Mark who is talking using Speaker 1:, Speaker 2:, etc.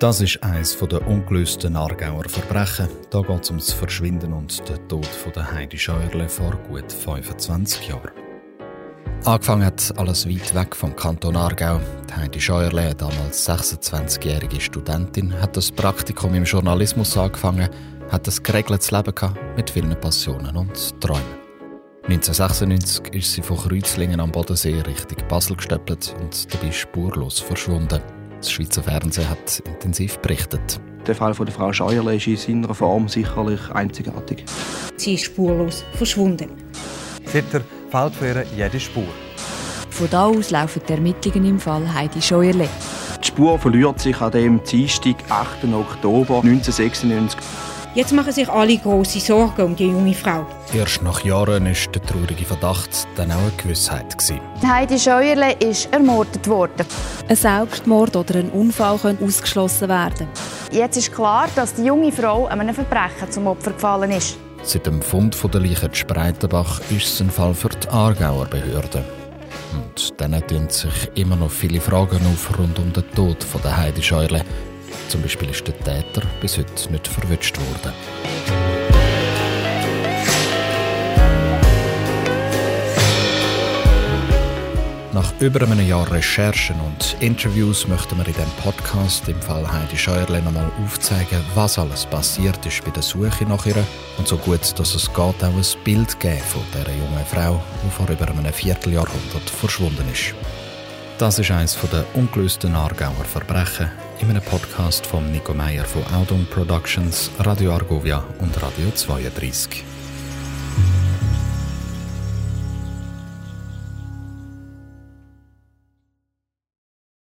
Speaker 1: Das ist eines der ungelösten Aargauer Verbrechen. Da geht es um das Verschwinden und den Tod von der Heidi Scheuerle vor gut 25 Jahren. Angefangen hat alles weit weg vom Kanton Aargau. Die Heidi Scheuerle, damals 26-jährige Studentin, hat das Praktikum im Journalismus angefangen, hat ein geregeltes Leben gehabt, mit vielen Passionen und Träumen. 1996 ist sie von Kreuzlingen am Bodensee Richtung Basel gestöppelt und dabei spurlos verschwunden. Das Schweizer Fernsehen hat intensiv berichtet.
Speaker 2: Der Fall von der Frau Scheuerle ist in seiner Form sicherlich einzigartig.
Speaker 3: Sie ist spurlos verschwunden.
Speaker 4: Seither fehlt für ihr jede Spur.
Speaker 5: Von da aus laufen die Ermittlungen im Fall Heidi Scheuerle.
Speaker 2: Die Spur verliert sich an dem Dienstag, 8. Oktober 1996.
Speaker 3: Jetzt machen sich alle große Sorgen um die junge Frau.
Speaker 1: Erst nach Jahren war der traurige Verdacht dann auch eine Gewissheit. Gewesen.
Speaker 6: Heidi Scheuerle ist ermordet worden.
Speaker 5: Ein Selbstmord oder ein Unfall können ausgeschlossen werden.
Speaker 6: Jetzt ist klar, dass die junge Frau einem Verbrechen zum Opfer gefallen ist.
Speaker 1: Seit dem Fund von der Leiche in Spreitenbach ist es ein Fall für die Aargauer Behörden. Und dann tun sich immer noch viele Fragen auf rund um den Tod von der Heidi Scheuerle. Zum Beispiel ist der Täter bis heute nicht verwünscht worden. Nach über einem Jahr Recherchen und Interviews möchten wir in diesem Podcast im Fall Heidi Scheuerle nochmal aufzeigen, was alles passiert ist bei der Suche nach ihr und so gut, dass es geht, auch ein Bild geben von dieser jungen Frau, die vor über einem Vierteljahrhundert verschwunden ist. Das ist eines der ungelösten Aargauer Verbrechen in einem Podcast von Nico Meyer von Audung Productions, Radio Argovia und Radio 32.